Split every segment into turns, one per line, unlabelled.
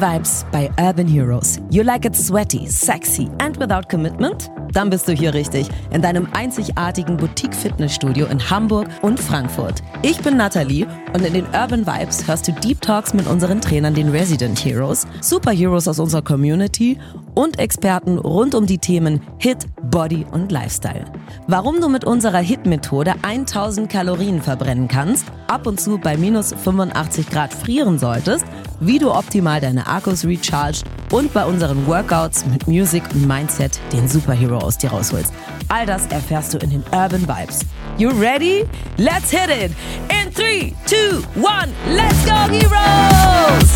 Urban Vibes bei Urban Heroes. You like it sweaty, sexy and without commitment? Dann bist du hier richtig, in deinem einzigartigen Boutique-Fitnessstudio in Hamburg und Frankfurt. Ich bin Nathalie und in den Urban Vibes hörst du Deep Talks mit unseren Trainern, den Resident Heroes, Superheroes aus unserer Community und Experten rund um die Themen Hit, Body und Lifestyle. Warum du mit unserer Hit-Methode 1000 Kalorien verbrennen kannst, ab und zu bei minus 85 Grad frieren solltest, wie du optimal deine Akkus recharged und bei unseren Workouts mit Music und Mindset den Superhero aus dir rausholst. All das erfährst du in den Urban Vibes. You ready? Let's hit it! In 3, 2, 1, let's go Heroes!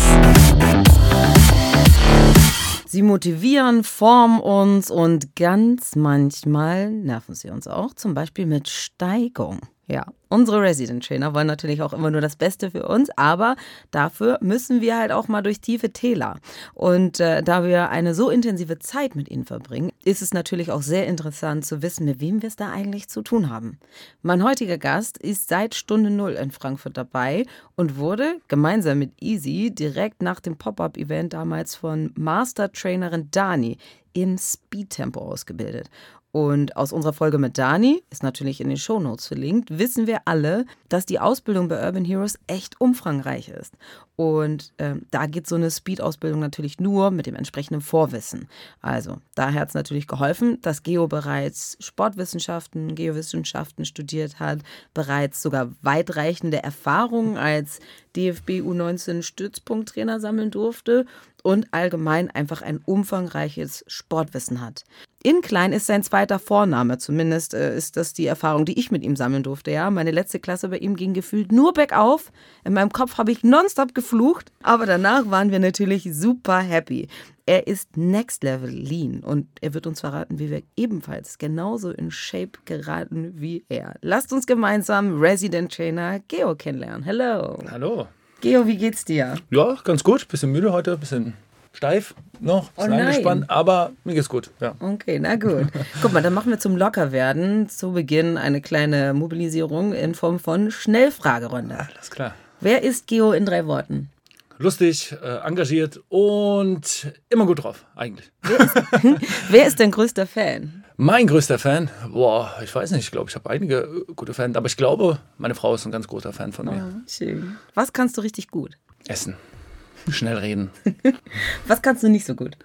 Sie motivieren, formen uns und ganz manchmal nerven sie uns auch, zum Beispiel mit Steigung. Ja, unsere Resident Trainer wollen natürlich auch immer nur das Beste für uns, aber dafür müssen wir halt auch mal durch tiefe Täler. Und äh, da wir eine so intensive Zeit mit ihnen verbringen, ist es natürlich auch sehr interessant zu wissen, mit wem wir es da eigentlich zu tun haben. Mein heutiger Gast ist seit Stunde Null in Frankfurt dabei und wurde gemeinsam mit Easy direkt nach dem Pop-Up-Event damals von Master Trainerin Dani im Speed-Tempo ausgebildet. Und aus unserer Folge mit Dani, ist natürlich in den Shownotes verlinkt, wissen wir alle, dass die Ausbildung bei Urban Heroes echt umfangreich ist. Und äh, da geht so eine Speed-Ausbildung natürlich nur mit dem entsprechenden Vorwissen. Also, daher hat es natürlich geholfen, dass Geo bereits Sportwissenschaften, Geowissenschaften studiert hat, bereits sogar weitreichende Erfahrungen als DFB U19 Stützpunkttrainer sammeln durfte und allgemein einfach ein umfangreiches Sportwissen hat. Inklein ist sein zweiter Vorname, zumindest äh, ist das die Erfahrung, die ich mit ihm sammeln durfte. Ja, meine letzte Klasse bei ihm ging gefühlt nur bergauf. In meinem Kopf habe ich nonstop geflucht, aber danach waren wir natürlich super happy. Er ist Next Level Lean und er wird uns verraten, wie wir ebenfalls genauso in Shape geraten wie er. Lasst uns gemeinsam Resident Trainer Geo kennenlernen. Hello.
Hallo.
Geo, wie geht's dir?
Ja, ganz gut. Bisschen müde heute, bisschen steif noch, bisschen
oh
angespannt, aber mir geht's gut. Ja.
Okay, na gut. Guck mal, dann machen wir zum Lockerwerden zu Beginn eine kleine Mobilisierung in Form von Schnellfragerunde.
Alles klar.
Wer ist Geo in drei Worten?
Lustig, äh, engagiert und immer gut drauf, eigentlich.
Wer ist, wer ist dein größter Fan?
Mein größter Fan, boah, ich weiß nicht, ich glaube, ich habe einige äh, gute Fans, aber ich glaube, meine Frau ist ein ganz großer Fan von mir.
Schön. Was kannst du richtig gut?
Essen, schnell reden,
Was kannst du nicht so gut?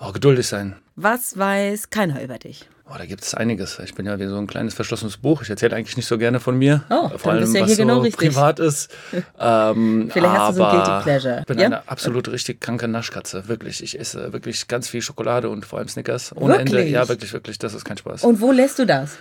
oh, geduldig sein.
Was weiß keiner über dich?
Oh, da gibt es einiges. Ich bin ja wie so ein kleines verschlossenes Buch. Ich erzähle eigentlich nicht so gerne von mir.
Oh,
vor allem,
ja
was
hier
so
genau richtig.
privat ist. Ähm,
Vielleicht hast du so ein Guilty Pleasure.
Ich bin
Ja?
eine absolut richtig kranke Naschkatze. Wirklich. Ich esse wirklich ganz viel Schokolade und vor allem Snickers. Ohne Ende.
Wirklich?
Ja, wirklich, wirklich. Das ist kein Spaß.
Und wo lässt du das?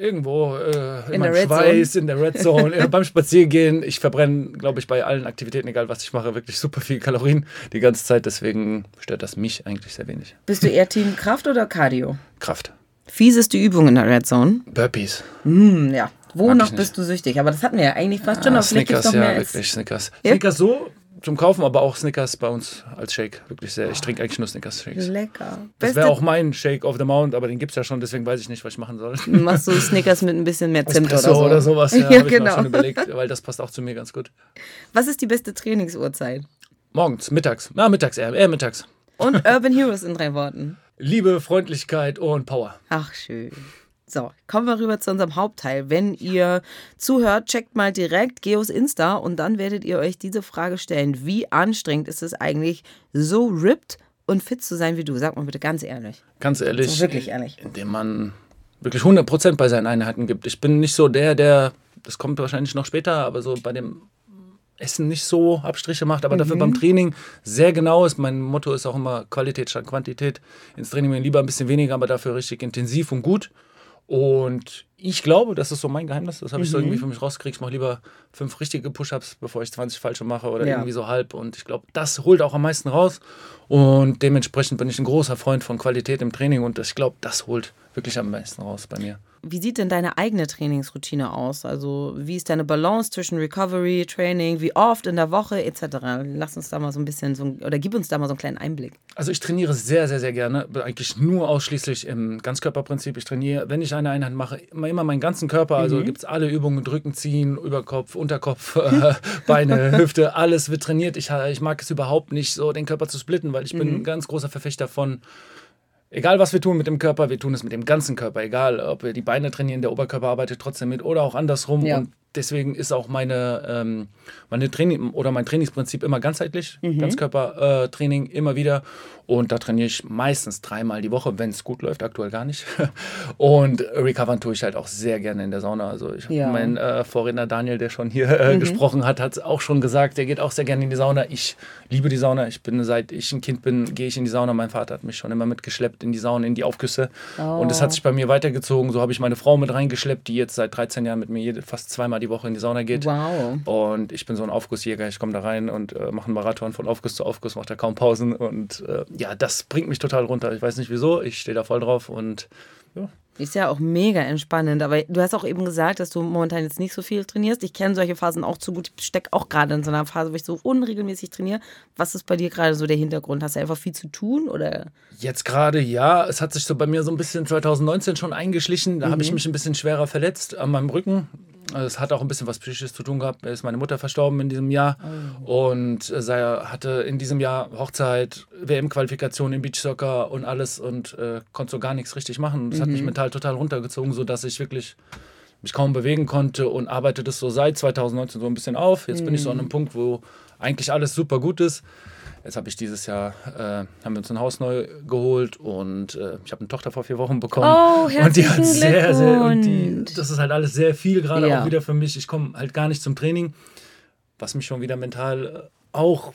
Irgendwo äh, in,
In
meinem
der Red
Schweiß, in der Red Zone, beim Spaziergehen. Ich verbrenne, glaube ich, bei allen Aktivitäten, egal was ich mache, wirklich super viel Kalorien die ganze Zeit. Deswegen stört das mich eigentlich sehr wenig.
Bist du eher Team Kraft oder Cardio?
Kraft.
Fieseste Übung in der Red Zone?
Burpees.
Hm, ja. Wo
Mag ich
noch
nicht.
bist du süchtig? Aber das hatten wir ja eigentlich fast schon.
Ah,
gibt's
Snickers,
noch
ja,
mehr als-
wirklich, Snickers.
Ja?
Snickers so zum Kaufen, aber auch Snickers bei uns als Shake. Wirklich sehr. Ich trinke eigentlich nur Snickers-Shakes.
Lecker.
Das wäre auch mein Shake of the Mount, aber den gibt es ja schon, deswegen weiß ich nicht, was ich machen soll.
machst du Snickers mit ein bisschen mehr Zimt oder
Espresso
so.
oder sowas, ja,
Ja,
habe ich mir
genau.
schon überlegt, weil das passt auch zu mir ganz gut.
Was ist die beste Trainingsuhrzeit?
Morgens, mittags. Na, mittags eher, eher mittags.
Und Urban Heroes in drei Worten.
Liebe, Freundlichkeit und Power.
Ach, schön. So, kommen wir rüber zu unserem Hauptteil. Wenn ihr zuhört, checkt mal direkt Geos Insta und dann werdet ihr euch diese Frage stellen. Wie anstrengend ist es eigentlich, so ripped und fit zu sein wie du? Sag mal bitte ganz ehrlich.
Ganz ehrlich.
So wirklich ehrlich.
Indem man wirklich 100% bei seinen Einheiten gibt. Ich bin nicht so der, der, das kommt wahrscheinlich noch später, aber so bei dem Essen nicht so Abstriche macht, aber dafür beim Training sehr genau ist. Mein Motto ist auch immer Qualität statt Quantität. Ins Training lieber ein bisschen weniger, aber dafür richtig intensiv und gut. Und ich glaube, das ist so mein Geheimnis. Das habe ich so irgendwie für mich rausgekriegt. Ich mache lieber fünf richtige Push-Ups, bevor ich 20 falsche mache oder
Ja.
irgendwie so halb. Und ich glaube, das holt auch am meisten raus. Und dementsprechend bin ich ein großer Freund von Qualität im Training. Und ich glaube, das holt wirklich am meisten raus bei mir.
Wie sieht denn deine eigene Trainingsroutine aus? Also, wie ist deine Balance zwischen Recovery, Training, wie oft in der Woche etc.? Lass uns da mal so ein bisschen so, oder gib uns da mal so einen kleinen Einblick.
Also ich trainiere sehr, sehr, sehr gerne. Eigentlich nur ausschließlich im Ganzkörperprinzip. Ich trainiere, wenn ich eine Einheit mache, immer immer meinen ganzen Körper. Also mhm. gibt es alle Übungen, Drücken, Ziehen, Überkopf, Unterkopf, äh, Beine, Hüfte, alles wird trainiert. Ich, ich mag es überhaupt nicht, so den Körper zu splitten, weil ich mhm. bin ein ganz großer Verfechter von Egal was wir tun mit dem Körper, wir tun es mit dem ganzen Körper. Egal, ob wir die Beine trainieren, der Oberkörper arbeitet trotzdem mit oder auch andersrum. Ja. Und deswegen ist auch meine, ähm, meine Training oder mein Trainingsprinzip immer ganzheitlich, mhm. Ganzkörpertraining äh, immer wieder. Und da trainiere ich meistens dreimal die Woche, wenn es gut läuft, aktuell gar nicht. Und recovern tue ich halt auch sehr gerne in der Sauna. Also ich ja. mein äh, Vorredner Daniel, der schon hier äh, mhm. gesprochen hat, hat auch schon gesagt, der geht auch sehr gerne in die Sauna. Ich liebe die Sauna. Ich bin, seit ich ein Kind bin, gehe ich in die Sauna. Mein Vater hat mich schon immer mitgeschleppt in die Sauna, in die Aufgüsse. Oh. Und es hat sich bei mir weitergezogen. So habe ich meine Frau mit reingeschleppt, die jetzt seit 13 Jahren mit mir jede, fast zweimal die Woche in die Sauna geht.
Wow.
Und ich bin so ein Aufgussjäger. Ich komme da rein und äh, mache einen Marathon von Aufguss zu Aufguss, mache da kaum Pausen und äh, ja, das bringt mich total runter. Ich weiß nicht wieso, ich stehe da voll drauf und ja.
Ist ja auch mega entspannend, aber du hast auch eben gesagt, dass du momentan jetzt nicht so viel trainierst. Ich kenne solche Phasen auch zu gut. Ich stecke auch gerade in so einer Phase, wo ich so unregelmäßig trainiere. Was ist bei dir gerade so der Hintergrund? Hast du einfach viel zu tun oder?
Jetzt gerade ja. Es hat sich so bei mir so ein bisschen 2019 schon eingeschlichen. Da mhm. habe ich mich ein bisschen schwerer verletzt an meinem Rücken. Also es hat auch ein bisschen was Psychisches zu tun gehabt. Da ist meine Mutter verstorben in diesem Jahr oh. und äh, sie hatte in diesem Jahr Hochzeit, WM-Qualifikation im Beachsoccer und alles und äh, konnte so gar nichts richtig machen. Das mhm. hat mich mhm. mental total runtergezogen, sodass ich wirklich mich kaum bewegen konnte und arbeite das so seit 2019 so ein bisschen auf. Jetzt mhm. bin ich so an einem mhm. Punkt, wo eigentlich alles super gut ist. Jetzt habe ich dieses Jahr, äh, haben wir uns ein Haus neu geholt und äh, ich habe eine Tochter vor vier Wochen bekommen.
Oh,
und
die hat sehr, sehr,
und die, das ist halt alles sehr viel gerade ja. auch wieder für mich. Ich komme halt gar nicht zum Training, was mich schon wieder mental auch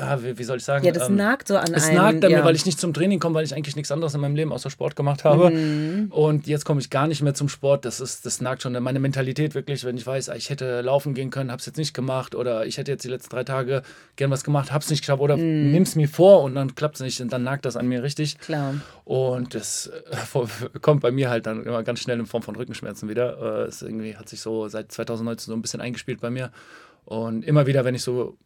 ja, wie, wie, soll ich sagen?
Ja, das ähm, nagt so an
Es einem, nagt an ja. mir, weil ich nicht zum Training komme, weil ich eigentlich nichts anderes in meinem Leben außer Sport gemacht habe. Mhm. Und jetzt komme ich gar nicht mehr zum Sport. Das, ist, das nagt schon an meine Mentalität wirklich, wenn ich weiß, ah, ich hätte laufen gehen können, habe es jetzt nicht gemacht oder ich hätte jetzt die letzten drei Tage gern was gemacht, habe es nicht geschafft oder mhm. nimm es mir vor und dann klappt es nicht und dann nagt das an mir richtig.
Klar.
Und das äh, kommt bei mir halt dann immer ganz schnell in Form von Rückenschmerzen wieder. Äh, es irgendwie hat sich so seit 2019 so ein bisschen eingespielt bei mir. Und immer wieder, wenn ich so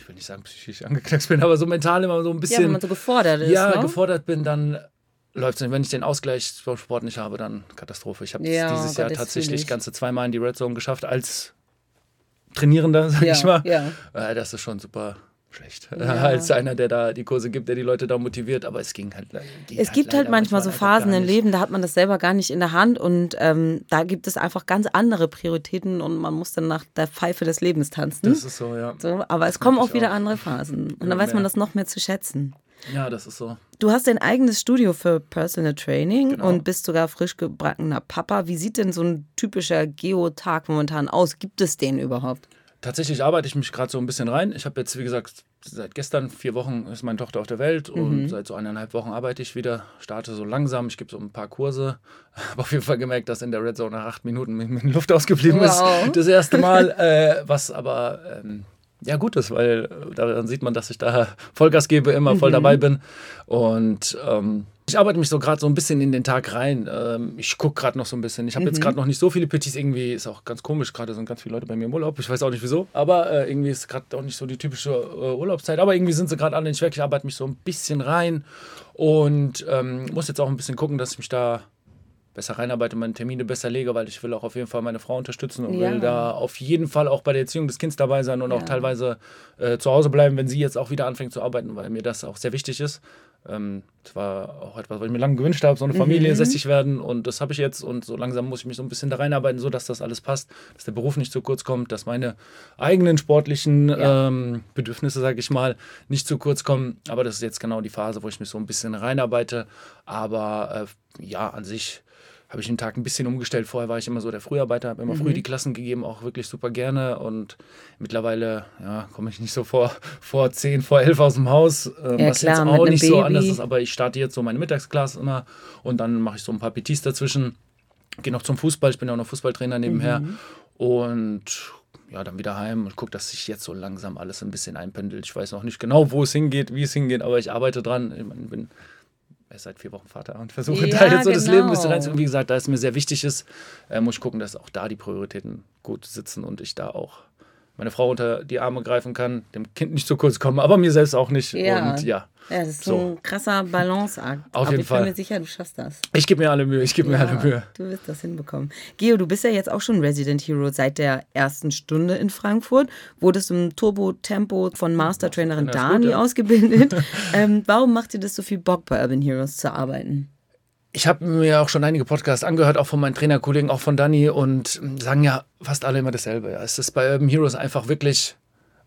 ich will nicht sagen psychisch angeknackst bin, aber so mental immer so ein bisschen. Ja,
wenn man so gefordert ist.
Ja,
ne?
gefordert bin, dann läuft es. Wenn ich den Ausgleich beim Sport nicht habe, dann Katastrophe. Ich habe ja, dieses Gott, Jahr tatsächlich ganze zweimal in die Red Zone geschafft als Trainierender, sag ja, ich mal. Ja. Äh, das ist schon super schlecht. Ja. Als einer, der da die Kurse gibt, der die Leute da motiviert, aber es ging halt.
Es halt gibt halt manchmal so Phasen im Leben, da hat man das selber gar nicht in der Hand und ähm, da gibt es einfach ganz andere Prioritäten und man muss dann nach der Pfeife des Lebens tanzen.
Das ist so, ja.
So, aber es das kommen auch wieder auch. andere Phasen und dann weiß man das noch mehr zu schätzen.
Ja, das ist so.
Du hast dein eigenes Studio für Personal Training genau. und bist sogar frisch gebackener Papa. Wie sieht denn so ein typischer Geotag momentan aus? Gibt es den überhaupt?
Tatsächlich arbeite ich mich gerade so ein bisschen rein. Ich habe jetzt, wie gesagt, seit gestern vier Wochen ist meine Tochter auf der Welt und mhm. seit so eineinhalb Wochen arbeite ich wieder, starte so langsam. Ich gebe so ein paar Kurse. Habe auf jeden Fall gemerkt, dass in der Red Zone nach acht Minuten mit Luft ausgeblieben wow. ist. Das erste Mal. äh, was aber ähm, ja gut ist, weil äh, daran sieht man, dass ich da Vollgas gebe, immer voll mhm. dabei bin. Und ähm, ich arbeite mich so gerade so ein bisschen in den Tag rein. Ähm, ich gucke gerade noch so ein bisschen. Ich habe mhm. jetzt gerade noch nicht so viele Petits. Irgendwie ist auch ganz komisch. Gerade sind ganz viele Leute bei mir im Urlaub. Ich weiß auch nicht wieso. Aber äh, irgendwie ist gerade auch nicht so die typische äh, Urlaubszeit. Aber irgendwie sind sie gerade alle nicht weg. Ich arbeite mich so ein bisschen rein und ähm, muss jetzt auch ein bisschen gucken, dass ich mich da besser reinarbeite, meine Termine besser lege, weil ich will auch auf jeden Fall meine Frau unterstützen und ja. will da auf jeden Fall auch bei der Erziehung des Kindes dabei sein und ja. auch teilweise äh, zu Hause bleiben, wenn sie jetzt auch wieder anfängt zu arbeiten, weil mir das auch sehr wichtig ist. Ähm, das war auch etwas, was ich mir lange gewünscht habe, so eine Familie, mhm. sässig werden und das habe ich jetzt und so langsam muss ich mich so ein bisschen da reinarbeiten, so dass das alles passt, dass der Beruf nicht zu kurz kommt, dass meine eigenen sportlichen ja. ähm, Bedürfnisse, sage ich mal, nicht zu kurz kommen. Aber das ist jetzt genau die Phase, wo ich mich so ein bisschen reinarbeite. Aber äh, ja, an sich habe ich den Tag ein bisschen umgestellt. Vorher war ich immer so der Früharbeiter, habe immer mhm. früh die Klassen gegeben, auch wirklich super gerne. Und mittlerweile ja, komme ich nicht so vor, vor 10, vor 11 aus dem Haus, äh, ja, was klar, jetzt auch nicht Baby. so anders ist. Aber ich starte jetzt so meine Mittagsklasse immer und dann mache ich so ein paar PTs dazwischen. Gehe noch zum Fußball, ich bin ja auch noch Fußballtrainer nebenher. Mhm. Und ja, dann wieder heim und gucke, dass sich jetzt so langsam alles ein bisschen einpendelt. Ich weiß noch nicht genau, wo es hingeht, wie es hingeht, aber ich arbeite dran. Ich bin er ist seit vier Wochen Vater und versuche ja, da jetzt so genau. das Leben ein bisschen reinzukommen. Wie gesagt, da es mir sehr wichtig ist, äh, muss ich gucken, dass auch da die Prioritäten gut sitzen und ich da auch meine Frau unter die Arme greifen kann, dem Kind nicht zu kurz kommen, aber mir selbst auch nicht.
Ja.
Und ja.
Ja, das ist
So.
ein krasser Balanceakt.
Auf
Aber
jeden
ich
Fall.
bin mir sicher, du schaffst das.
Ich gebe mir alle Mühe, ich gebe mir alle Mühe.
Du wirst das hinbekommen. Geo, du bist ja jetzt auch schon Resident Hero seit der ersten Stunde in Frankfurt. Wurdest im Turbo-Tempo von Mastertrainerin
Ja, ist gut,
Dani
ja.
ausgebildet. ähm, warum macht dir das so viel Bock, bei Urban Heroes zu arbeiten?
Ich habe mir auch schon einige Podcasts angehört, auch von meinen Trainerkollegen, auch von Dani und sagen ja fast alle immer dasselbe. Ja. Es ist bei Urban Heroes einfach wirklich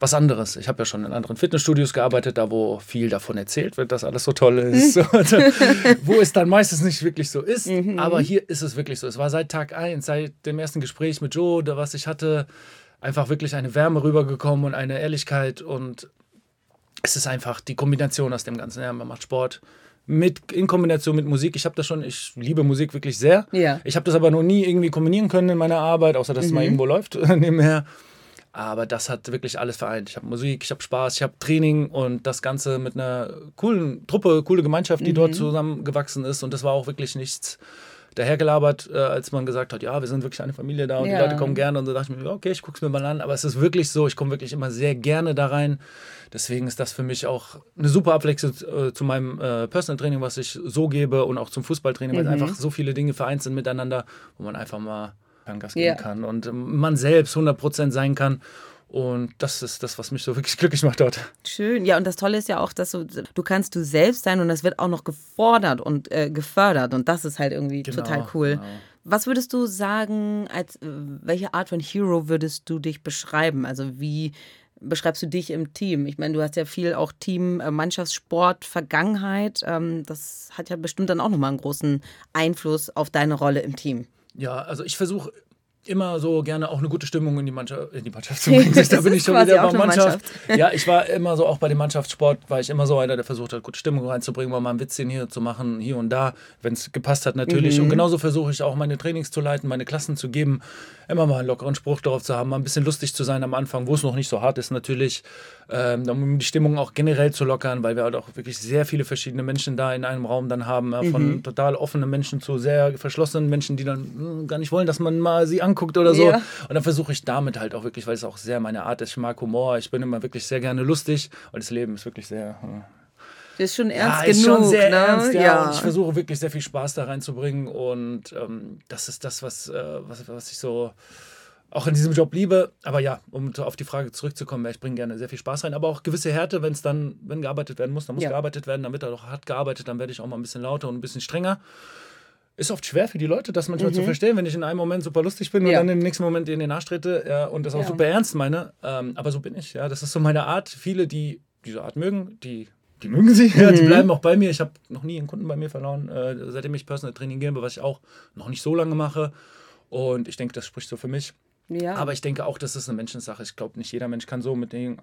was anderes. Ich habe ja schon in anderen Fitnessstudios gearbeitet, da wo viel davon erzählt wird, dass alles so toll ist. äh, wo es dann meistens nicht wirklich so ist. Aber hier ist es wirklich so. Es war seit Tag 1, seit dem ersten Gespräch mit Joe, da was ich hatte, einfach wirklich eine Wärme rübergekommen und eine Ehrlichkeit und es ist einfach die Kombination aus dem Ganzen. Ja, man macht Sport mit, in Kombination mit Musik. Ich habe das schon, ich liebe Musik wirklich sehr.
Ja.
Ich habe das aber noch nie irgendwie kombinieren können in meiner Arbeit, außer dass es mal irgendwo läuft nebenher. Aber das hat wirklich alles vereint. Ich habe Musik, ich habe Spaß, ich habe Training und das Ganze mit einer coolen Truppe, coole Gemeinschaft, die dort zusammengewachsen ist. Und das war auch wirklich nichts dahergelabert, äh, als man gesagt hat, ja, wir sind wirklich eine Familie da und
Ja.
die Leute kommen gerne. Und so dachte ich mir, okay, ich gucke es mir mal an. Aber es ist wirklich so, ich komme wirklich immer sehr gerne da rein. Deswegen ist das für mich auch eine super Abwechslung äh, zu meinem äh, Personal Training, was ich so gebe und auch zum Fußballtraining, weil einfach so viele Dinge vereint sind miteinander, wo man einfach mal Gas geben
Ja.
kann und man selbst 100% sein kann. Und das ist das, was mich so wirklich glücklich macht dort.
Schön. Ja, und das Tolle ist ja auch, dass du, du kannst du selbst sein und das wird auch noch gefordert und äh, gefördert. Und das ist halt irgendwie
Genau,
total cool.
genau.
Was würdest du sagen, als äh, welche Art von Hero würdest du dich beschreiben? Also wie beschreibst du dich im Team? Ich meine, du hast ja viel auch Team, äh, Mannschaftssport, Vergangenheit. Ähm, das hat ja bestimmt dann auch nochmal einen großen Einfluss auf deine Rolle im Team.
Ja, also ich versuche immer so gerne auch eine gute Stimmung in die Mannschaft, in die Mannschaft zu bringen. Da bin ich schon wieder bei Mannschaft.
Mannschaft.
Ja, ich war immer so, auch bei dem Mannschaftssport war ich immer so einer, der versucht hat, gute Stimmung reinzubringen, mal ein Witzchen hier zu machen, hier und da, wenn es gepasst hat natürlich.
Mhm.
Und genauso versuche ich auch meine Trainings zu leiten, meine Klassen zu geben, immer mal einen lockeren Spruch darauf zu haben, mal ein bisschen lustig zu sein am Anfang, wo es noch nicht so hart ist natürlich, ähm, um die Stimmung auch generell zu lockern, weil wir halt auch wirklich sehr viele verschiedene Menschen da in einem Raum dann haben, ja, von
Mhm.
total offenen Menschen zu sehr verschlossenen Menschen, die dann hm, gar nicht wollen, dass man mal sie anguckt oder so.
Ja.
Und dann versuche ich damit halt auch wirklich, weil es auch sehr meine Art ist, ich mag Humor, ich bin immer wirklich sehr gerne lustig und das Leben ist wirklich sehr... äh,
Das ist schon ernst
ja, ist
genug.
schon sehr
ne?
ernst, ja.
ja.
Ich versuche wirklich sehr viel Spaß da reinzubringen und ähm, das ist das, was, äh, was, was ich so auch in diesem Job liebe. Aber ja, um auf die Frage zurückzukommen, ich bringe gerne sehr viel Spaß rein, aber auch gewisse Härte, wenn es dann, wenn gearbeitet werden muss, dann muss
Ja.
gearbeitet werden, dann wird auch hart gearbeitet, dann werde ich auch mal ein bisschen lauter und ein bisschen strenger. Ist oft schwer für die Leute, das manchmal zu verstehen, wenn ich in einem Moment super lustig bin und
Mhm. Ja.
dann im nächsten Moment in den Arsch trete ja, und das auch
Ja.
super ernst meine. Ähm, aber so bin ich, ja. Das ist so meine Art. Viele, die diese Art mögen, die, die mögen sie,
Mhm.
die bleiben auch bei mir. Ich habe noch nie einen Kunden bei mir verloren, äh, seitdem ich Personal Training gebe, was ich auch noch nicht so lange mache. Und ich denke, das spricht so für mich.
ja.
Aber ich denke auch, das ist eine Menschensache. Ich glaube, nicht jeder Mensch kann so mit den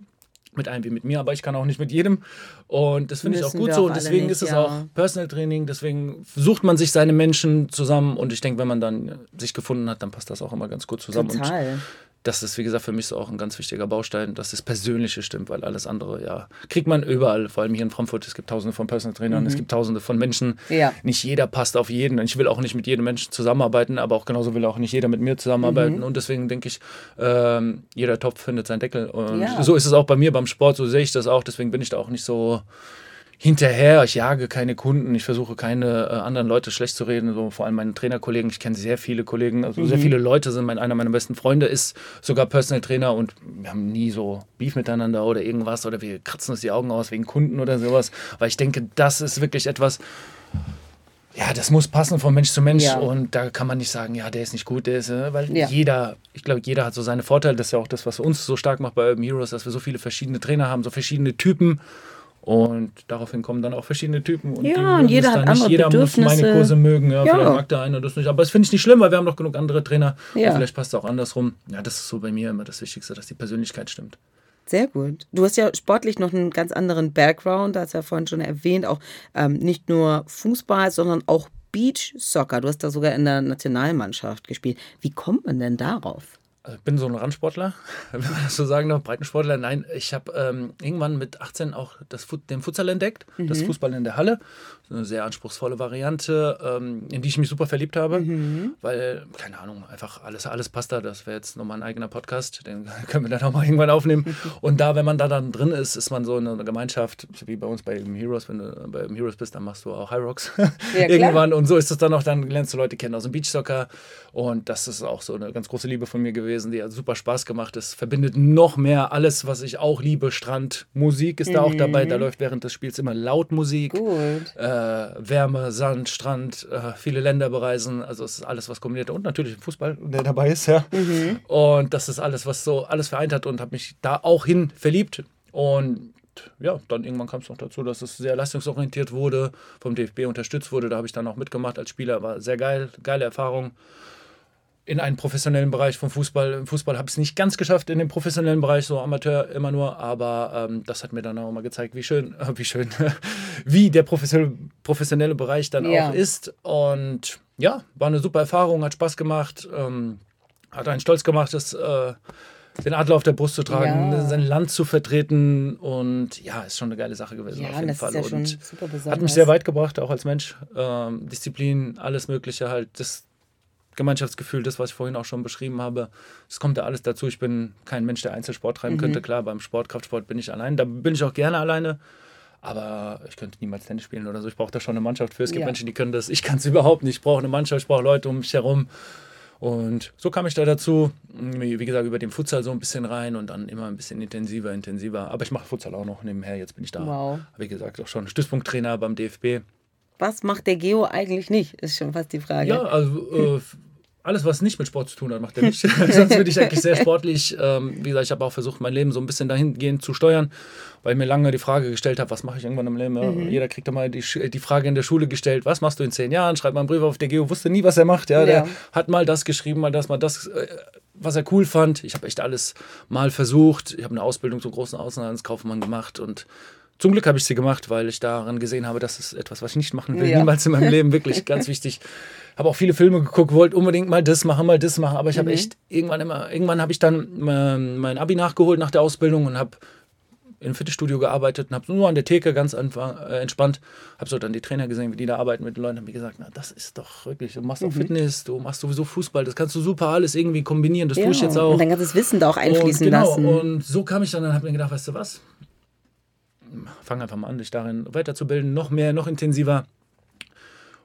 mit einem wie mit mir, aber ich kann auch nicht mit jedem. Und das finde ich auch gut so.
auch
Und deswegen
nicht,
ist es
ja.
auch Personal Training. Deswegen sucht man sich seine Menschen zusammen. Und ich denke, wenn man dann äh, sich gefunden hat, dann passt das auch immer ganz gut zusammen. Und
Total.
Das ist, wie gesagt, für mich so auch ein ganz wichtiger Baustein, dass das Persönliche stimmt, weil alles andere, ja, kriegt man überall, vor allem hier in Frankfurt. Es gibt tausende von Personal Trainern, es gibt tausende von Menschen.
Mhm. Ja.
Nicht jeder passt auf jeden. Und ich will auch nicht mit jedem Menschen zusammenarbeiten, aber auch genauso will auch nicht jeder mit mir zusammenarbeiten. Und deswegen denke ich, ähm, jeder Topf findet seinen Deckel. Und
Ja.
so ist es auch bei mir beim Sport, so sehe ich das auch. Deswegen bin ich da auch nicht so hinterher. Ich jage keine Kunden, ich versuche keine äh, anderen Leute schlecht zu reden, so vor allem meine Trainerkollegen. Ich kenne sehr viele Kollegen, also
Mhm.
sehr viele Leute sind. Mein, einer meiner besten Freunde ist sogar Personal Trainer und wir haben nie so Beef miteinander oder irgendwas oder wir kratzen uns die Augen aus wegen Kunden oder sowas. Weil ich denke, das ist wirklich etwas. Ja, das muss passen von Mensch zu Mensch
Ja.
und da kann man nicht sagen, ja, der ist nicht gut, der ist, äh, weil
Ja.
jeder, ich glaube, jeder hat so seine Vorteile. Das ist ja auch das, was uns so stark macht bei Urban Heroes, dass wir so viele verschiedene Trainer haben, so verschiedene Typen und daraufhin kommen dann auch verschiedene Typen. Und
Ja, und jeder hat
dann nicht.
andere
Jeder muss meine. Kurse mögen, ja,
Ja.
vielleicht mag der eine das nicht, aber das finde ich nicht schlimm, weil wir haben noch genug andere Trainer.
Ja.
Und vielleicht passt es auch andersrum. Ja, das ist so bei mir immer das Wichtigste, dass die Persönlichkeit stimmt.
Sehr gut. Du hast ja sportlich noch einen ganz anderen Background, da hast du ja vorhin schon erwähnt, auch ähm, nicht nur Fußball, sondern auch Beach Soccer. Du hast da sogar in der Nationalmannschaft gespielt. Wie kommt man denn darauf?
Ich bin so ein Randsportler, wenn man das so sagen darf, Breitensportler. Nein, ich habe ähm, irgendwann mit 18 auch das, den Futsal entdeckt, mhm. das Fußball in der Halle. Eine sehr anspruchsvolle Variante, ähm, in die ich mich super verliebt habe, mhm. weil, keine Ahnung, einfach alles, alles passt da. Das wäre jetzt nochmal ein eigener Podcast, den können wir dann auch mal irgendwann aufnehmen. Und da, wenn man da dann drin ist, ist man so in einer Gemeinschaft, wie bei uns bei Heroes. Wenn du bei Heroes bist, dann machst du auch High Rocks ja, irgendwann. Und so ist es dann auch, dann lernst du Leute kennen aus dem Beachsoccer. Und das ist auch so eine ganz große Liebe von mir gewesen, die hat super Spaß gemacht. Es verbindet noch mehr alles, was ich auch liebe. Strand, Musik ist mhm. da auch dabei. Da mhm. läuft während des Spiels immer laut Musik. Gut. Äh, Wärme, Sand, Strand, äh, viele Länder bereisen. Also es ist alles, was kombiniert. Und natürlich Fußball, der dabei ist, ja. Mhm. Und das ist alles, was so alles vereint hat und habe mich da auch hin verliebt. Und ja, dann irgendwann kam es noch dazu, dass es sehr leistungsorientiert wurde, vom DFB unterstützt wurde. Da habe ich dann auch mitgemacht als Spieler, war sehr geil, geile Erfahrung in einen professionellen Bereich vom Fußball. Im Fußball habe ich es nicht ganz geschafft in dem professionellen Bereich, so Amateur immer nur, aber ähm, das hat mir dann auch mal gezeigt, wie schön, äh, wie schön, wie der professionelle, professionelle Bereich dann ja. auch ist. Und ja, war eine super Erfahrung, hat Spaß gemacht, ähm, hat einen stolz gemacht, das, äh, den Adler auf der Brust zu tragen, ja. sein Land zu vertreten und ja, ist schon eine geile Sache gewesen ja, auf jeden Fall. Ja und hat mich sehr weit gebracht, auch als Mensch. Ähm, Disziplin, alles Mögliche halt. Das, Gemeinschaftsgefühl, das, was ich vorhin auch schon beschrieben habe, es kommt ja alles dazu. Ich bin kein Mensch, der Einzelsport treiben mhm. könnte. Klar, beim Sport, Kraftsport bin ich allein. Da bin ich auch gerne alleine. Aber ich könnte niemals Tennis spielen oder so. Ich brauche da schon eine Mannschaft für. Es gibt ja. Menschen, die können das. Ich kann es überhaupt nicht. Ich brauche eine Mannschaft, ich brauche Leute um mich herum. Und so kam ich da dazu. Wie gesagt, über den Futsal so ein bisschen rein und dann immer ein bisschen intensiver, intensiver. Aber ich mache Futsal auch noch nebenher. Jetzt bin ich da. Wow. Wie gesagt, auch schon Stützpunkttrainer beim DFB.
Was macht der Geo eigentlich nicht? Ist schon fast die Frage.
Ja, also äh, alles, was nicht mit Sport zu tun hat, macht er nicht. Sonst bin ich eigentlich sehr sportlich. Ähm, wie gesagt, ich habe auch versucht, mein Leben so ein bisschen dahingehend zu steuern, weil ich mir lange die Frage gestellt habe, was mache ich irgendwann im Leben? Mhm. Jeder kriegt doch mal die, die Frage in der Schule gestellt, was machst du in zehn Jahren? Schreibt mal einen Brief auf. Der Geo wusste nie, was er macht. Ja, ja. Der hat mal das geschrieben, mal das, mal das, äh, was er cool fand. Ich habe echt alles mal versucht. Ich habe eine Ausbildung zum großen Außenhandelskaufmann gemacht und zum Glück habe ich sie gemacht, weil ich daran gesehen habe, das ist etwas, was ich nicht machen will, ja. niemals in meinem Leben, wirklich ganz wichtig. Habe auch viele Filme geguckt, wollte unbedingt mal das machen, mal das machen, aber ich mhm. habe echt irgendwann immer, irgendwann habe ich dann mein Abi nachgeholt nach der Ausbildung und habe im Fitnessstudio gearbeitet und habe nur an der Theke ganz einfach, äh, entspannt. Habe so dann die Trainer gesehen, wie die da arbeiten mit den Leuten. Habe mir gesagt, na, das ist doch wirklich, du machst auch mhm. Fitness, du machst sowieso Fußball, das kannst du super alles irgendwie kombinieren. Das ja, tue ich jetzt auch. Und
du das Wissen da auch einfließen
und genau,
lassen.
Und so kam ich dann und habe mir gedacht, weißt du was, fange einfach mal an, dich darin weiterzubilden, noch mehr, noch intensiver.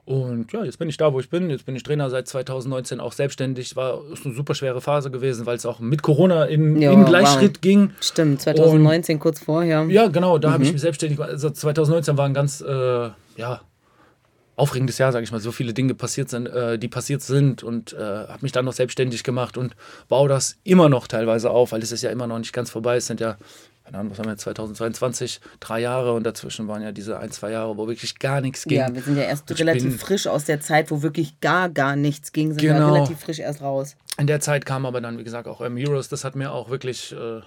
Und ja, jetzt bin ich da, wo ich bin. Jetzt bin ich Trainer seit 2019 auch selbstständig. War ist eine super schwere Phase gewesen, weil es auch mit Corona in, ja, in Gleichschritt wow. ging.
Stimmt, 2019 und, kurz vorher.
Ja, genau, da mhm. habe ich mich selbstständig. Also 2019 war ein ganz äh, ja, aufregendes Jahr, sage ich mal. So viele Dinge passiert sind, äh, die passiert sind und äh, habe mich dann noch selbstständig gemacht und baue das immer noch teilweise auf, weil es ist ja immer noch nicht ganz vorbei. Es sind ja keine Ahnung, was haben wir jetzt, 2022, drei Jahre und dazwischen waren ja diese ein, zwei Jahre, wo wirklich gar nichts ging.
Ja, wir sind ja erst ich relativ frisch aus der Zeit, wo wirklich gar, gar nichts ging, sind genau. wir relativ frisch erst raus.
In der Zeit kam aber dann, wie gesagt, auch ähm, Heroes, das hat mir auch wirklich äh,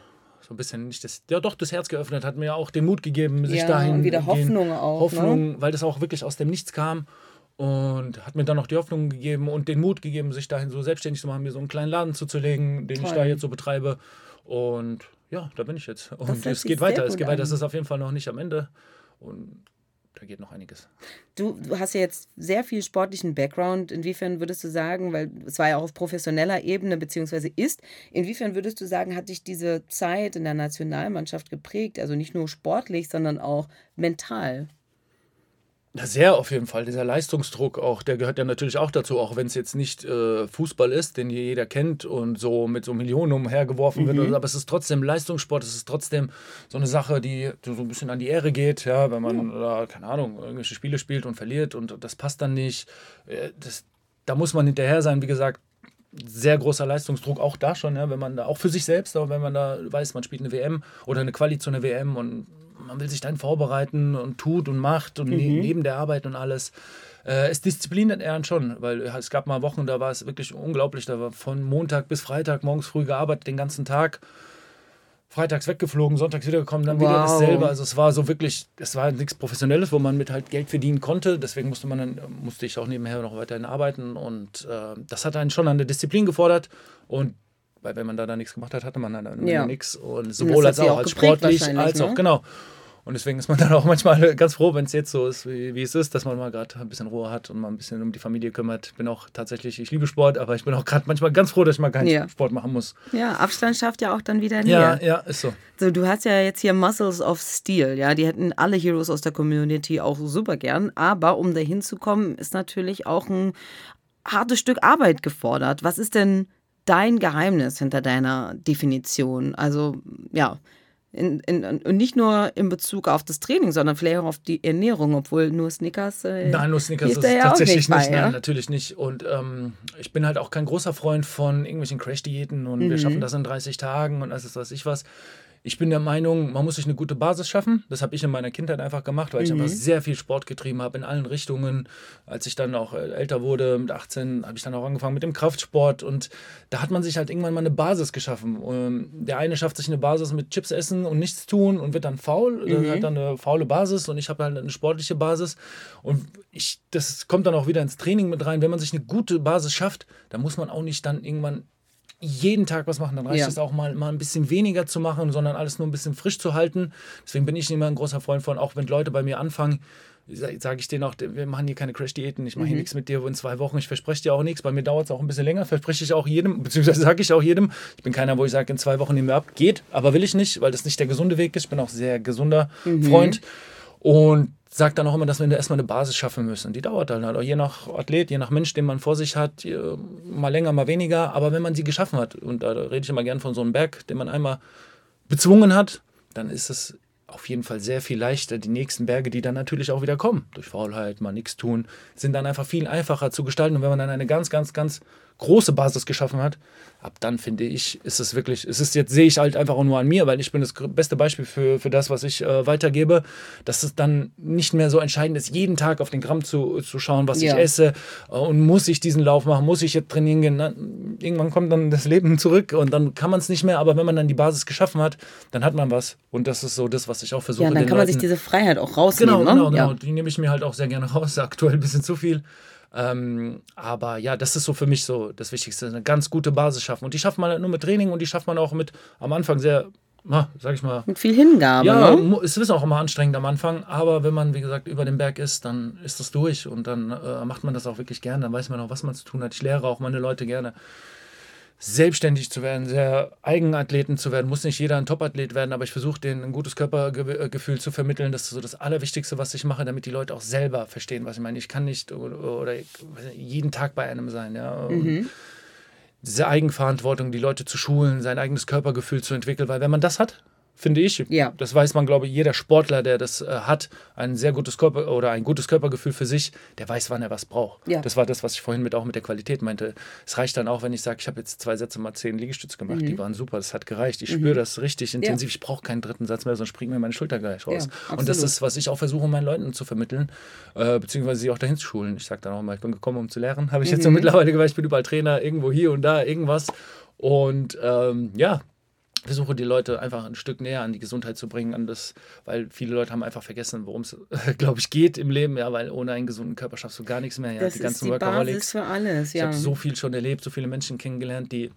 so ein bisschen nicht das, ja doch, das Herz geöffnet, hat mir auch den Mut gegeben, sich ja, dahin. Und
wieder Hoffnung auch.
Hoffnung,
ne?
weil das auch wirklich aus dem Nichts kam und hat mir dann noch die Hoffnung gegeben und den Mut gegeben, sich dahin so selbstständig zu machen, mir so einen kleinen Laden zuzulegen, den Toll. ich da jetzt so betreibe. Und ja, da bin ich jetzt. Und es geht weiter. Es geht weiter. Es ist auf jeden Fall noch nicht am Ende. Und da geht noch einiges.
Du, du, hast ja jetzt sehr viel sportlichen Background. Inwiefern würdest du sagen, weil es war ja auch auf professioneller Ebene, beziehungsweise ist, inwiefern würdest du sagen, hat dich diese Zeit in der Nationalmannschaft geprägt? Also nicht nur sportlich, sondern auch mental?
Na, sehr auf jeden Fall. Dieser Leistungsdruck auch, der gehört ja natürlich auch dazu, auch wenn es jetzt nicht äh, Fußball ist, den jeder kennt und so mit so Millionen umhergeworfen mhm. wird. Aber es ist trotzdem Leistungssport, es ist trotzdem so eine Sache, die so ein bisschen an die Ehre geht, ja, wenn man, ja. keine Ahnung, irgendwelche Spiele spielt und verliert und das passt dann nicht. Äh, das, da muss man hinterher sein, wie gesagt, sehr großer Leistungsdruck auch da schon, ja, wenn man da auch für sich selbst, auch wenn man da weiß, man spielt eine WM oder eine Quali zu einer WM und man will sich dann vorbereiten und tut und macht und ne-, mhm. neben der Arbeit und alles. Äh, es diszipliniert er schon, weil es gab mal Wochen, da war es wirklich unglaublich. Da war von Montag bis Freitag morgens früh gearbeitet, den ganzen Tag. Freitags weggeflogen, sonntags wiedergekommen, dann wow. wieder dasselbe. Also es war so wirklich, es war nichts Professionelles, wo man mit halt Geld verdienen konnte. Deswegen musste man dann, musste ich auch nebenher noch weiterhin arbeiten. Und äh, das hat einen schon an der Disziplin gefordert. Und weil wenn man da, da nichts gemacht hat, hatte man dann
Ja.
nichts. Und
Und
sowohl
das
als auch,
auch
als sportlich, als auch,
ne?
genau. Und deswegen ist man dann auch manchmal ganz froh, wenn es jetzt so ist, wie, wie es ist, dass man mal gerade ein bisschen Ruhe hat und mal ein bisschen um die Familie kümmert. Bin auch tatsächlich, ich liebe Sport, aber ich bin auch gerade manchmal ganz froh, dass ich mal keinen
Ja.
Sport machen muss.
Ja, Abstand schafft ja auch dann wieder
Ja,
Nähe.
ja, ist so.
So, du hast ja jetzt hier Muscles of Steel, ja, die hätten alle Heroes aus der Community auch super gern, aber um da hinzukommen, ist natürlich auch ein hartes Stück Arbeit gefordert. Was ist denn dein Geheimnis hinter deiner Definition? Also, ja, in, in, und nicht nur in Bezug auf das Training, sondern vielleicht auch auf die Ernährung, obwohl nur Snickers. Äh,
Nein, nur Snickers ist
da ja auch
tatsächlich
nicht
nicht.
bei,
nein,
ja?
natürlich nicht. Und ähm, ich bin halt auch kein großer Freund von irgendwelchen Crash-Diäten und
Mhm.
wir schaffen das in 30 Tagen und alles ist weiß ich was. Ich bin der Meinung, man muss sich eine gute Basis schaffen. Das habe ich in meiner Kindheit einfach gemacht, weil ich
Mhm.
einfach sehr viel Sport getrieben habe in allen Richtungen. Als ich dann auch äh, älter wurde, mit 18, habe ich dann auch angefangen mit dem Kraftsport und da hat man sich halt irgendwann mal eine Basis geschaffen. Ähm, Der eine schafft sich eine Basis mit Chips essen und nichts tun und wird dann faul,
Mhm.
hat dann eine faule Basis und ich habe halt eine sportliche Basis und ich, das kommt dann auch wieder ins Training mit rein. Wenn man sich eine gute Basis schafft, dann muss man auch nicht dann irgendwann jeden Tag was machen. Dann reicht
Ja.
es auch mal, mal ein bisschen weniger zu machen, sondern alles nur ein bisschen frisch zu halten. Deswegen bin ich immer ein großer Freund von, auch wenn Leute bei mir anfangen, sage ich denen auch, wir machen hier keine Crash-Diäten, ich mache hier
Mhm.
nichts mit dir in zwei Wochen, ich verspreche dir auch nichts. Bei mir dauert es auch ein bisschen länger, verspreche ich auch jedem, beziehungsweise sage ich auch jedem. Ich bin keiner, wo ich sage, in zwei Wochen nehmen wir ab. Geht, aber will ich nicht, weil das nicht der gesunde Weg ist. Ich bin auch sehr gesunder
Mhm.
Freund. Und sage dann auch immer, dass wir erstmal eine Basis schaffen müssen. Die dauert dann halt je nach Athlet, je nach Mensch, den man vor sich hat, mal länger, mal weniger. Aber wenn man sie geschaffen hat, und da rede ich immer gern von so einem Berg, den man einmal bezwungen hat, dann ist es auf jeden Fall sehr viel leichter. Die nächsten Berge, die dann natürlich auch wieder kommen, durch Faulheit, mal nichts tun, sind dann einfach viel einfacher zu gestalten. Und wenn man dann eine ganz, ganz, ganz große Basis geschaffen hat, ab dann finde ich, ist es wirklich, es ist jetzt, sehe ich halt einfach auch nur an mir, weil ich bin das beste Beispiel für, für das, was ich äh, weitergebe, dass es dann nicht mehr so entscheidend ist, jeden Tag auf den Gramm zu, zu schauen, was
Ja.
ich esse äh, und muss ich diesen Lauf machen, muss ich jetzt trainieren gehen. Na, irgendwann kommt dann das Leben zurück und dann kann man es nicht mehr, aber wenn man dann die Basis geschaffen hat, dann hat man was und das ist so das, was ich auch versuche.
ja, dann kann man sich
Leuten-
diese Freiheit auch rausnehmen.
Genau,
ne?
genau, genau.
Ja.
Die nehme ich mir halt auch sehr gerne raus. Aktuell ein bisschen zu viel. Ähm, aber ja, das ist so für mich so das Wichtigste. Eine ganz gute Basis schaffen. Und die schafft man halt nur mit Training und die schafft man auch mit am Anfang sehr, na, sag ich mal.
Mit viel Hingabe.
Ja,
ne?
es ist auch immer anstrengend am Anfang, aber wenn man, wie gesagt, über den Berg ist, dann ist das durch und dann äh, macht man das auch wirklich gerne. Dann weiß man auch, was man zu tun hat. Ich lehre auch meine Leute gerne, selbstständig zu werden, sehr Eigenathleten zu werden. Muss nicht jeder ein Topathlet werden, aber ich versuche denen ein gutes Körpergefühl zu vermitteln. Das ist so das Allerwichtigste, was ich mache, damit die Leute auch selber verstehen, was ich meine. Ich kann nicht oder, jeden Tag bei einem sein. Ja. Und Diese Eigenverantwortung, die Leute zu schulen, sein eigenes Körpergefühl zu entwickeln, weil wenn man das hat, finde ich,
Ja.
das weiß man, glaube ich, jeder Sportler, der das äh, hat, ein sehr gutes Körper oder ein gutes Körpergefühl für sich, der weiß, wann er was braucht.
Ja.
Das war das, was ich vorhin mit auch mit der Qualität meinte. Es reicht dann auch, wenn ich sage, ich habe jetzt zwei Sätze mal zehn Liegestütze gemacht,
Mhm.
die waren super, das hat gereicht. Ich spüre das richtig intensiv. Ich brauche keinen dritten Satz mehr, sonst springt mir meine Schulter gleich raus.
Ja,
Und das ist, was ich auch versuche, meinen Leuten zu vermitteln, äh, beziehungsweise sie auch dahin zu schulen. Ich sage dann auch mal, ich bin gekommen, um zu lernen. Habe ich jetzt so
Mhm.
mittlerweile gesagt, ich bin überall Trainer, irgendwo hier und da, irgendwas. Und ähm, ja, versuche die Leute einfach ein Stück näher an die Gesundheit zu bringen, an das, weil viele Leute haben einfach vergessen, worum es, glaube ich, geht im Leben, ja, weil ohne einen gesunden Körper schaffst du gar nichts mehr. Ja,
Das ist die Basis für alles,
Ich
ja.
habe so viel schon erlebt, so viele Menschen kennengelernt, die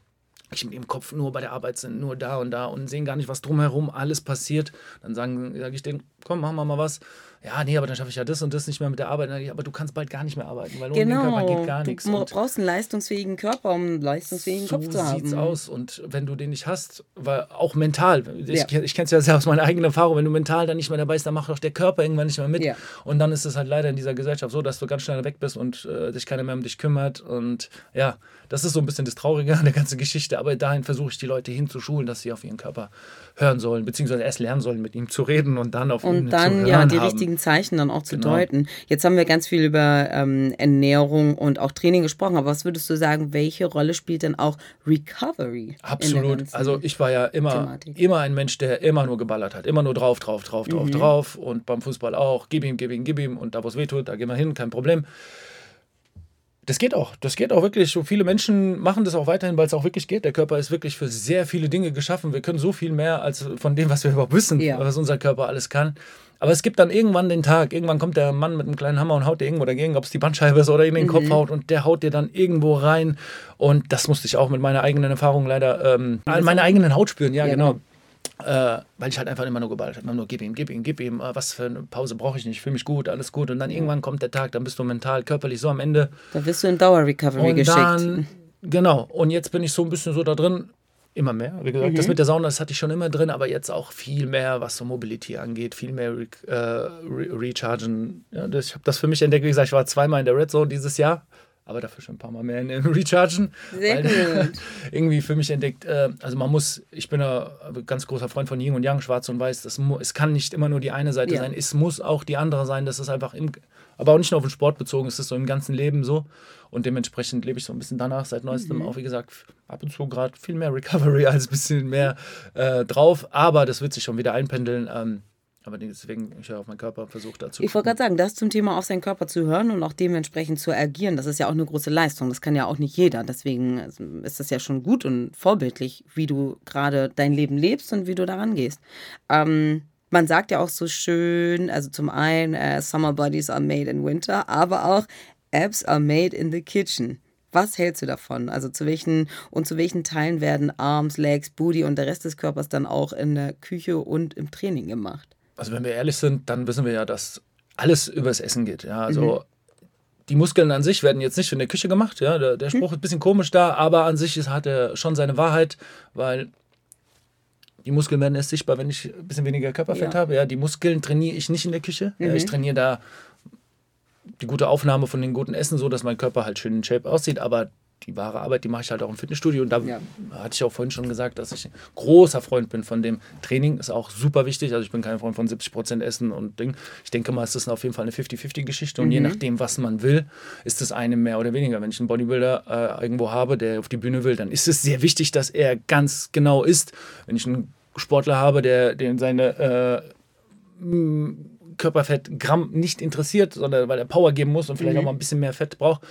nicht mit ihrem Kopf nur bei der Arbeit sind, nur da und da und sehen gar nicht, was drumherum alles passiert. Dann sage ich denen, komm, machen wir mal was. Ja, nee, aber dann schaffe ich ja das und das nicht mehr mit der Arbeit. Ich, Aber du kannst bald gar nicht mehr arbeiten, weil ohne den
Genau.
Körper geht gar nichts.
Du brauchst einen leistungsfähigen Körper, um einen leistungsfähigen
so
Kopf zu haben.
sieht's aus. Und wenn du den nicht hast, weil auch mental, ich,
Ja.
ich kenne es ja sehr aus meiner eigenen Erfahrung, wenn du mental dann nicht mehr dabei bist, dann macht auch der Körper irgendwann nicht mehr mit.
Ja.
Und dann ist es halt leider in dieser Gesellschaft so, dass du ganz schnell weg bist und äh, sich keiner mehr um dich kümmert. Und ja, das ist so ein bisschen das Traurige an der ganzen Geschichte. Aber dahin versuche ich die Leute hinzuschulen, dass sie auf ihren Körper hören sollen, beziehungsweise erst lernen sollen, mit ihm zu reden und dann auf ihn
Und
zu
dann
hören
ja die
haben.
richtigen Zeichen dann auch zu
Genau.
deuten. Jetzt haben wir ganz viel über ähm, Ernährung und auch Training gesprochen, aber was würdest du sagen, welche Rolle spielt denn auch Recovery?
Absolut. Also ich war ja immer,
Thematik.
immer ein Mensch, der immer nur geballert hat. Immer nur drauf, drauf, drauf, drauf,
Mhm.
drauf. Und beim Fußball auch. Gib ihm, gib ihm, gib ihm. Und da, wo es weh tut, da gehen wir hin, kein Problem. Das geht auch. Das geht auch wirklich. So viele Menschen machen das auch weiterhin, weil es auch wirklich geht. Der Körper ist wirklich für sehr viele Dinge geschaffen. Wir können so viel mehr als von dem, was wir überhaupt wissen, ja. was unser Körper alles kann. Aber es gibt dann irgendwann den Tag, irgendwann kommt der Mann mit einem kleinen Hammer und haut dir irgendwo dagegen, ob es die Bandscheibe ist oder in den mhm. Kopf haut und der haut dir dann irgendwo rein. Und das musste ich auch mit meiner eigenen Erfahrung leider, ähm, meine eigenen Haut spüren, ja, ja genau. Äh, weil ich halt einfach immer nur geballt habe. Immer nur gib ihm, gib ihm, gib ihm. Äh, was für eine Pause brauche ich nicht. Ich fühle mich gut, alles gut. Und dann irgendwann kommt der Tag, dann bist du mental, körperlich so am Ende.
Da wirst du in Dauer-Recovery geschickt. Dann,
genau. Und jetzt bin ich so ein bisschen so da drin. Immer mehr. Wie gesagt, mhm. das mit der Sauna, das hatte ich schon immer drin, aber jetzt auch viel mehr, was so Mobility angeht, viel mehr Re äh, Re Rechargen. Ja, das, ich habe das für mich entdeckt. Wie gesagt, ich war zweimal in der Red Zone dieses Jahr aber dafür schon ein paar Mal mehr in, in Rechargen. Sehr gut. irgendwie für mich entdeckt, äh, also man muss, ich bin ein ganz großer Freund von Yin und Yang, Schwarz und Weiß. Das, es kann nicht immer nur die eine Seite ja. sein, es muss auch die andere sein. Das ist einfach im, aber auch nicht nur auf den Sport bezogen, es ist so im ganzen Leben so. Und dementsprechend lebe ich so ein bisschen danach seit neuestem mhm. auch, wie gesagt, ab und zu gerade viel mehr Recovery als ein bisschen mehr äh, drauf. Aber das wird sich schon wieder einpendeln. Ähm, aber deswegen, ich habe auf meinen Körper versucht dazu.
Ich wollte gerade sagen, das zum Thema auf seinen Körper zu hören und auch dementsprechend zu agieren, das ist ja auch eine große Leistung. Das kann ja auch nicht jeder. Deswegen ist das ja schon gut und vorbildlich, wie du gerade dein Leben lebst und wie du daran gehst. Ähm, man sagt ja auch so schön, also zum einen, äh, Summer Bodies are made in winter, aber auch Abs are made in the kitchen. Was hältst du davon? Also zu welchen und zu welchen Teilen werden Arms, Legs, Booty und der Rest des Körpers dann auch in der Küche und im Training gemacht?
Also wenn wir ehrlich sind, dann wissen wir ja, dass alles übers Essen geht. Ja, also mhm. die Muskeln an sich werden jetzt nicht in der Küche gemacht. Ja, der, der mhm. Spruch mhm. ist ein bisschen komisch da, aber an sich ist, hat er schon seine Wahrheit, weil die Muskeln werden erst sichtbar, wenn ich ein bisschen weniger Körperfett ja. habe. Ja, die Muskeln trainiere ich nicht in der Küche. Mhm. Ja, ich mhm. trainiere da die gute Aufnahme von den guten Essen, so dass mein Körper halt schön in Shape aussieht, aber die wahre Arbeit, die mache ich halt auch im Fitnessstudio. Und da ja. hatte ich auch vorhin schon gesagt, dass ich ein großer Freund bin von dem Training. Ist auch super wichtig. Also ich bin kein Freund von 70 Prozent Essen und Ding. Ich denke mal, es ist auf jeden Fall eine 50-50-Geschichte. Und mhm. je nachdem, was man will, ist das eine mehr oder weniger. Wenn ich einen Bodybuilder äh, irgendwo habe, der auf die Bühne will, dann ist es sehr wichtig, dass er ganz genau isst. Wenn ich einen Sportler habe, der, der seine äh, Körperfett Gramm nicht interessiert, sondern weil er Power geben muss und vielleicht mhm. auch mal ein bisschen mehr Fett braucht,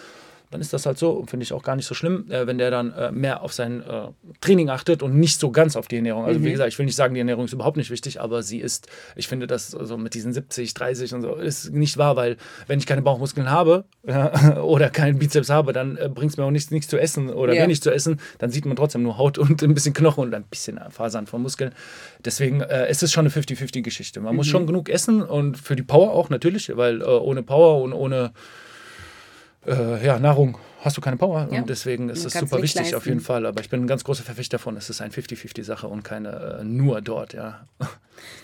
dann ist das halt so. Finde ich auch gar nicht so schlimm, äh, wenn der dann äh, mehr auf sein äh, Training achtet und nicht so ganz auf die Ernährung. Also, mhm. wie gesagt, ich will nicht sagen, die Ernährung ist überhaupt nicht wichtig, aber sie ist, ich finde das also mit diesen 70, 30 und so, ist nicht wahr, weil wenn ich keine Bauchmuskeln habe oder keinen Bizeps habe, dann äh, bringt es mir auch nichts, nichts zu essen oder ja. wenig zu essen. Dann sieht man trotzdem nur Haut und ein bisschen Knochen und ein bisschen Fasern von Muskeln. Deswegen äh, es ist schon eine 50-50-Geschichte. Man mhm. muss schon genug essen und für die Power auch natürlich, weil äh, ohne Power und ohne äh, ja, Nahrung hast du keine Power. Ja. Und deswegen ist es super wichtig leisten. auf jeden Fall. Aber ich bin ein ganz großer Verfechter davon. Es ist eine 50-50-Sache und keine äh, nur dort, ja.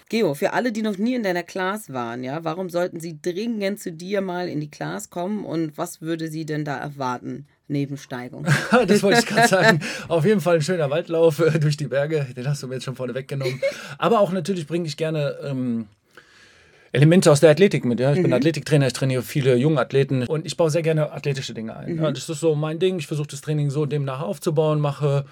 Geo, für alle, die noch nie in deiner Class waren, ja, warum sollten sie dringend zu dir mal in die Class kommen und was würde sie denn da erwarten? Nebensteigung.
das wollte ich gerade sagen. Auf jeden Fall ein schöner Waldlauf äh, durch die Berge. Den hast du mir jetzt schon vorne weggenommen. Aber auch natürlich bringe ich gerne ähm, Elemente aus der Athletik mit. Ja? Ich mhm. bin Athletiktrainer, ich trainiere viele junge Athleten und ich baue sehr gerne athletische Dinge ein. Mhm. Ja? Das ist so mein Ding. Ich versuche das Training so demnach aufzubauen, mache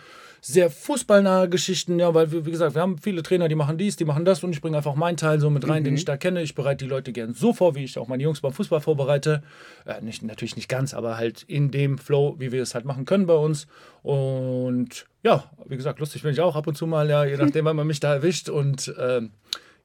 sehr fußballnahe Geschichten, ja, weil wie gesagt, wir haben viele Trainer, die machen dies, die machen das und ich bringe einfach meinen Teil so mit rein, mhm. den ich da kenne. Ich bereite die Leute gern so vor, wie ich auch meine Jungs beim Fußball vorbereite. Äh, nicht, natürlich nicht ganz, aber halt in dem Flow, wie wir es halt machen können bei uns. Und ja, wie gesagt, lustig bin ich auch ab und zu mal, ja, je nachdem, wann man mich da erwischt und ähm,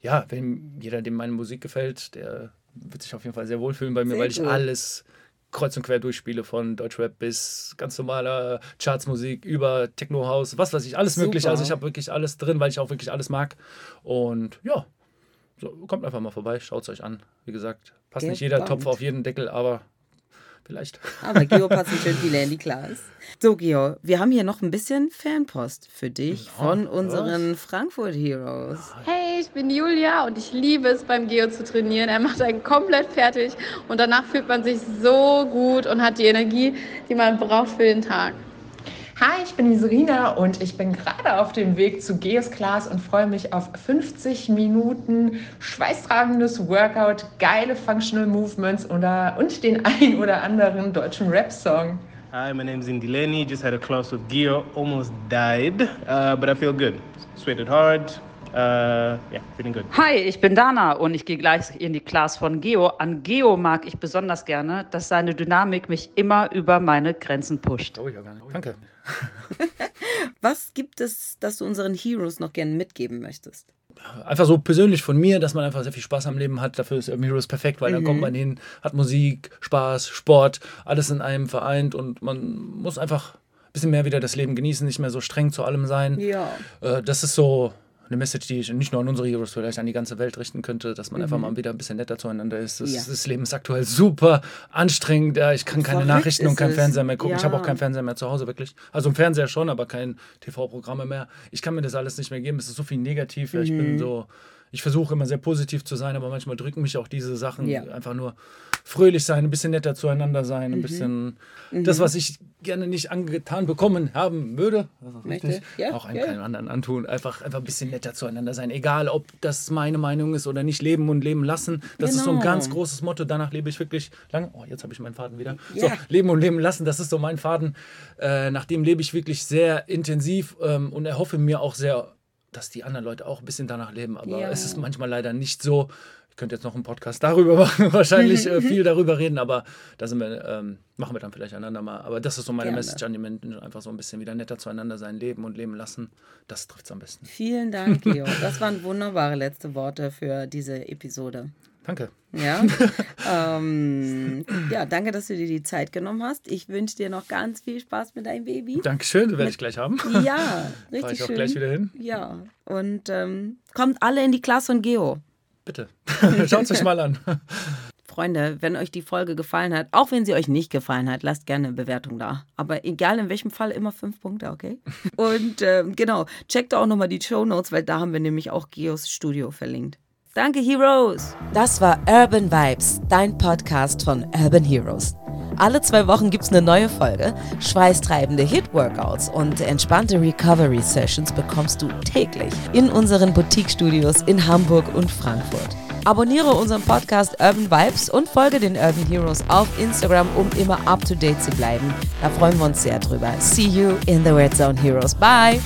ja, wenn jeder, dem meine Musik gefällt, der wird sich auf jeden Fall sehr wohlfühlen bei mir, sehr weil ich alles kreuz und quer durchspiele, von Deutschrap bis ganz normaler Chartsmusik über Techno House, was weiß ich, alles Super. mögliche. Also ich habe wirklich alles drin, weil ich auch wirklich alles mag. Und ja, so, kommt einfach mal vorbei, schaut es euch an. Wie gesagt, passt Gespannt. nicht jeder Topf auf jeden Deckel, aber vielleicht.
Aber Geo passt schön viele in die Class. So, Geo, wir haben hier noch ein bisschen Fanpost für dich ja, von unseren was? Frankfurt Heroes.
Hey, ich bin Julia und ich liebe es, beim Geo zu trainieren. Er macht einen komplett fertig und danach fühlt man sich so gut und hat die Energie, die man braucht für den Tag.
Hi, ich bin Iserina und ich bin gerade auf dem Weg zu Geos Class und freue mich auf 50 Minuten schweißtragendes Workout, geile Functional Movements oder, und den ein oder anderen deutschen Rap-Song.
Hi, my name is Indileni. Just had a class with Gio. Almost died, uh, but I feel good. Sweated hard, Uh, yeah, feeling good.
Hi, ich bin Dana und ich gehe gleich in die Class von Geo. An Geo mag ich besonders gerne, dass seine Dynamik mich immer über meine Grenzen pusht.
Oh, ja, nicht. Danke.
Was gibt es, das du unseren Heroes noch gerne mitgeben möchtest?
Einfach so persönlich von mir, dass man einfach sehr viel Spaß am Leben hat. Dafür ist Heroes perfekt, weil mhm. dann kommt man hin, hat Musik, Spaß, Sport, alles in einem vereint und man muss einfach ein bisschen mehr wieder das Leben genießen, nicht mehr so streng zu allem sein.
Ja.
Äh, das ist so eine Message, die ich nicht nur an unsere Heroes, vielleicht an die ganze Welt richten könnte, dass man mhm. einfach mal wieder ein bisschen netter zueinander ist. Das, ja. das Leben ist aktuell super anstrengend. Ja, ich kann keine Verrückt Nachrichten und kein Fernseher mehr gucken. Ja. Ich habe auch keinen Fernseher mehr zu Hause, wirklich. Also ein Fernseher schon, aber kein TV-Programme mehr. Ich kann mir das alles nicht mehr geben. Es ist so viel negativ. Mhm. Ich bin mhm. so ich versuche immer sehr positiv zu sein, aber manchmal drücken mich auch diese Sachen. Ja. Einfach nur fröhlich sein, ein bisschen netter zueinander sein, ein mhm. bisschen mhm. das, was ich gerne nicht angetan bekommen haben würde, richtig, ja, auch einem ja. keinem anderen antun. Einfach, einfach ein bisschen netter zueinander sein. Egal, ob das meine Meinung ist oder nicht, leben und leben lassen. Das genau. ist so ein ganz genau. großes Motto. Danach lebe ich wirklich lange. Oh, jetzt habe ich meinen Faden wieder. So, leben und leben lassen, das ist so mein Faden. Äh, nach dem lebe ich wirklich sehr intensiv ähm, und erhoffe mir auch sehr dass die anderen Leute auch ein bisschen danach leben. Aber ja. es ist manchmal leider nicht so. Ich könnte jetzt noch einen Podcast darüber machen, wahrscheinlich äh, viel darüber reden, aber da sind wir, ähm, machen wir dann vielleicht einander mal. Aber das ist so meine Gerne. Message an die Menschen, einfach so ein bisschen wieder netter zueinander sein, leben und leben lassen. Das trifft es am besten.
Vielen Dank, Geo. Das waren wunderbare letzte Worte für diese Episode.
Danke.
Ja. ähm, ja, danke, dass du dir die Zeit genommen hast. Ich wünsche dir noch ganz viel Spaß mit deinem Baby.
Dankeschön, werde ich gleich haben.
Ja, richtig Fahr
ich auch
schön.
gleich wieder hin.
Ja, und ähm, kommt alle in die Klasse von Geo.
Bitte. Schaut es euch mal an.
Freunde, wenn euch die Folge gefallen hat, auch wenn sie euch nicht gefallen hat, lasst gerne eine Bewertung da. Aber egal in welchem Fall, immer fünf Punkte, okay? Und ähm, genau, checkt auch nochmal die Show Notes, weil da haben wir nämlich auch Geos Studio verlinkt. Danke, Heroes. Das war Urban Vibes, dein Podcast von Urban Heroes. Alle zwei Wochen gibt es eine neue Folge. Schweißtreibende Hit-Workouts und entspannte Recovery-Sessions bekommst du täglich in unseren Boutique-Studios in Hamburg und Frankfurt. Abonniere unseren Podcast Urban Vibes und folge den Urban Heroes auf Instagram, um immer up to date zu bleiben. Da freuen wir uns sehr drüber. See you in the Red Zone Heroes. Bye!